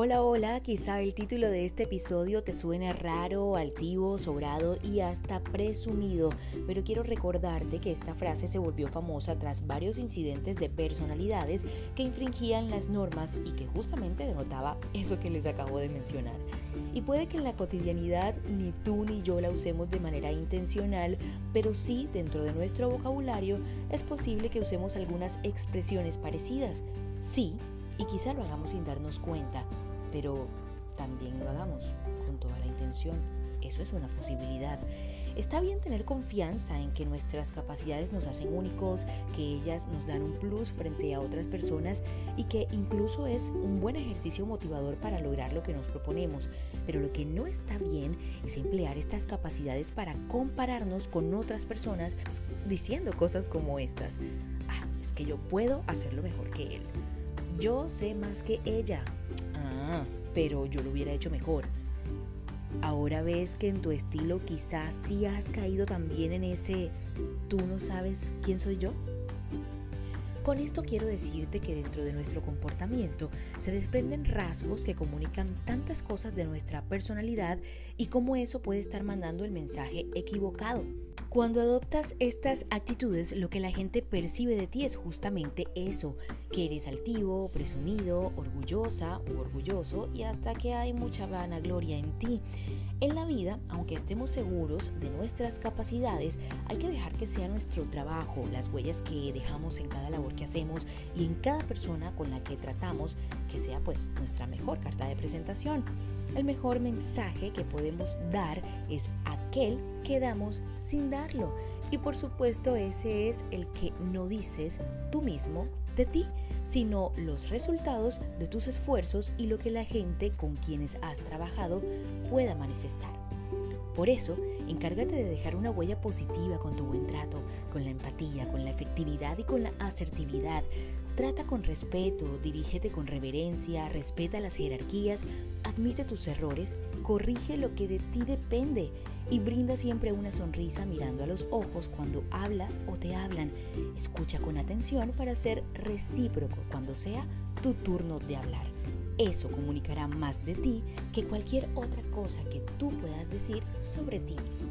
Hola, hola, quizá el título de este episodio te suene raro, altivo, sobrado y hasta presumido, pero quiero recordarte que esta frase se volvió famosa tras varios incidentes de personalidades que infringían las normas y que justamente denotaba eso que les acabo de mencionar. Y puede que en la cotidianidad ni tú ni yo la usemos de manera intencional, pero sí dentro de nuestro vocabulario es posible que usemos algunas expresiones parecidas. Sí, y quizá lo hagamos sin darnos cuenta pero también lo hagamos con toda la intención. Eso es una posibilidad. Está bien tener confianza en que nuestras capacidades nos hacen únicos, que ellas nos dan un plus frente a otras personas y que incluso es un buen ejercicio motivador para lograr lo que nos proponemos. Pero lo que no está bien es emplear estas capacidades para compararnos con otras personas diciendo cosas como estas. Ah, es que yo puedo hacerlo mejor que él. Yo sé más que ella pero yo lo hubiera hecho mejor. Ahora ves que en tu estilo quizás sí has caído también en ese tú no sabes quién soy yo. Con esto quiero decirte que dentro de nuestro comportamiento se desprenden rasgos que comunican tantas cosas de nuestra personalidad y cómo eso puede estar mandando el mensaje equivocado. Cuando adoptas estas actitudes, lo que la gente percibe de ti es justamente eso, que eres altivo, presumido, orgullosa o orgulloso y hasta que hay mucha vanagloria en ti. En la vida, aunque estemos seguros de nuestras capacidades, hay que dejar que sea nuestro trabajo, las huellas que dejamos en cada labor que hacemos y en cada persona con la que tratamos, que sea pues nuestra mejor carta de presentación. El mejor mensaje que podemos dar es aquel que damos sin darlo. Y por supuesto ese es el que no dices tú mismo de ti, sino los resultados de tus esfuerzos y lo que la gente con quienes has trabajado pueda manifestar. Por eso, encárgate de dejar una huella positiva con tu buen trato, con la empatía, con la efectividad y con la asertividad. Trata con respeto, dirígete con reverencia, respeta las jerarquías, admite tus errores, corrige lo que de ti depende y brinda siempre una sonrisa mirando a los ojos cuando hablas o te hablan. Escucha con atención para ser recíproco cuando sea tu turno de hablar. Eso comunicará más de ti que cualquier otra cosa que tú puedas decir sobre ti mismo.